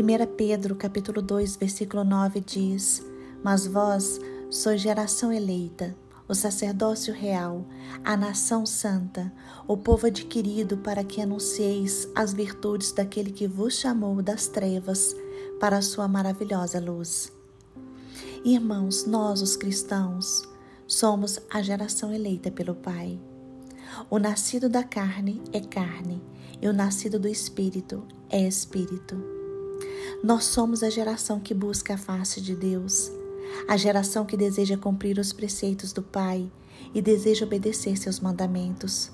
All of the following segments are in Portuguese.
1 Pedro capítulo 2, versículo 9 diz: Mas vós sois geração eleita, o sacerdócio real, a nação santa, o povo adquirido para que anuncieis as virtudes daquele que vos chamou das trevas para a sua maravilhosa luz. Irmãos, nós, os cristãos, somos a geração eleita pelo Pai. O nascido da carne é carne, e o nascido do espírito é espírito. Nós somos a geração que busca a face de Deus, a geração que deseja cumprir os preceitos do Pai e deseja obedecer seus mandamentos.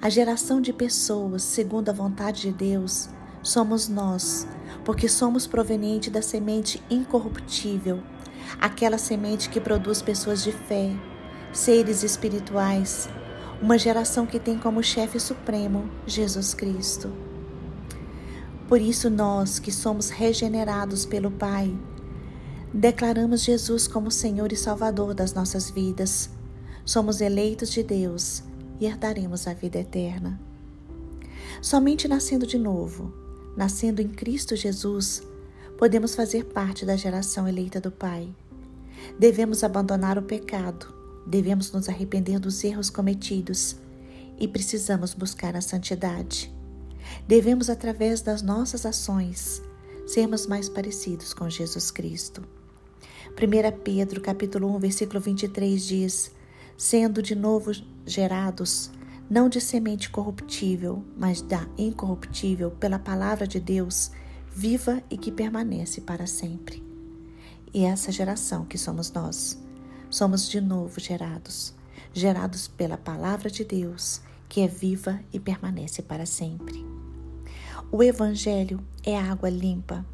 A geração de pessoas segundo a vontade de Deus somos nós, porque somos provenientes da semente incorruptível, aquela semente que produz pessoas de fé, seres espirituais, uma geração que tem como chefe supremo Jesus Cristo. Por isso, nós que somos regenerados pelo Pai, Declaramos Jesus como Senhor e Salvador das nossas vidas. Somos eleitos de Deus e herdaremos a vida eterna. Somente nascendo de novo, nascendo em Cristo Jesus, podemos fazer parte da geração eleita do Pai. Devemos abandonar o pecado, devemos nos arrepender dos erros cometidos e precisamos buscar a santidade. Devemos, através das nossas ações, sermos mais parecidos com Jesus Cristo. 1 Pedro capítulo 1, versículo 23 diz: Sendo de novo gerados, não de semente corruptível, mas da incorruptível, pela palavra de Deus, viva e que permanece para sempre. E essa geração que somos nós, somos de novo gerados, gerados pela palavra de Deus, que é viva e permanece para sempre. O Evangelho é água limpa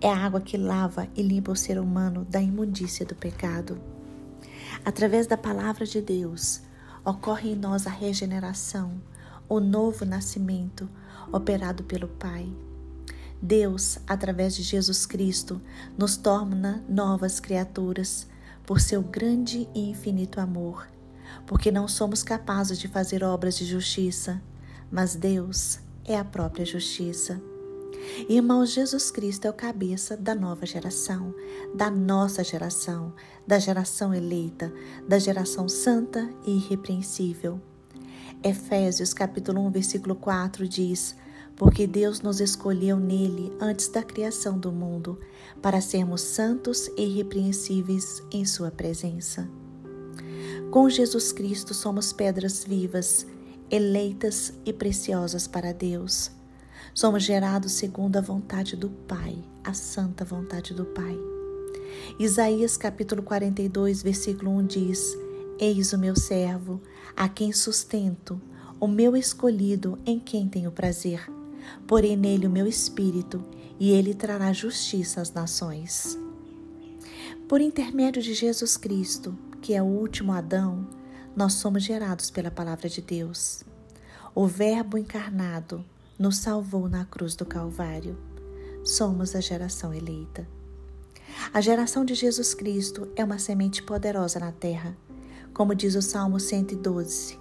é a água que lava e limpa o ser humano da imundícia do pecado. Através da palavra de Deus, ocorre em nós a regeneração, o novo nascimento operado pelo Pai. Deus, através de Jesus Cristo, nos torna novas criaturas por seu grande e infinito amor, porque não somos capazes de fazer obras de justiça, mas Deus é a própria justiça. Irmãos, Jesus Cristo é o cabeça da nova geração, da nossa geração, da geração eleita, da geração santa e irrepreensível. Efésios capítulo 1, versículo 4 diz: Porque Deus nos escolheu nele antes da criação do mundo, para sermos santos e irrepreensíveis em sua presença. Com Jesus Cristo somos pedras vivas, eleitas e preciosas para Deus. Somos gerados segundo a vontade do Pai, a santa vontade do Pai. Isaías capítulo 42, versículo 1 diz: Eis o meu servo, a quem sustento, o meu escolhido, em quem tenho prazer. Porém nele o meu espírito, e ele trará justiça às nações. Por intermédio de Jesus Cristo, que é o último Adão, nós somos gerados pela palavra de Deus. O Verbo encarnado nos salvou na cruz do Calvário. Somos a geração eleita. A geração de Jesus Cristo é uma semente poderosa na terra. Como diz o Salmo 112,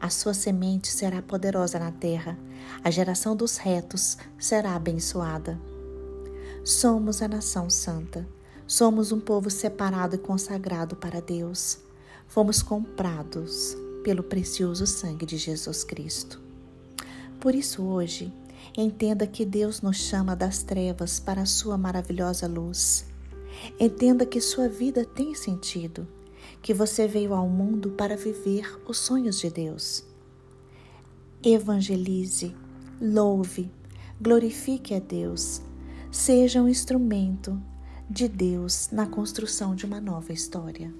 a sua semente será poderosa na terra, a geração dos retos será abençoada. Somos a nação santa, somos um povo separado e consagrado para Deus. Fomos comprados pelo precioso sangue de Jesus Cristo. Por isso, hoje, entenda que Deus nos chama das trevas para a sua maravilhosa luz. Entenda que sua vida tem sentido, que você veio ao mundo para viver os sonhos de Deus. Evangelize, louve, glorifique a Deus, seja um instrumento de Deus na construção de uma nova história.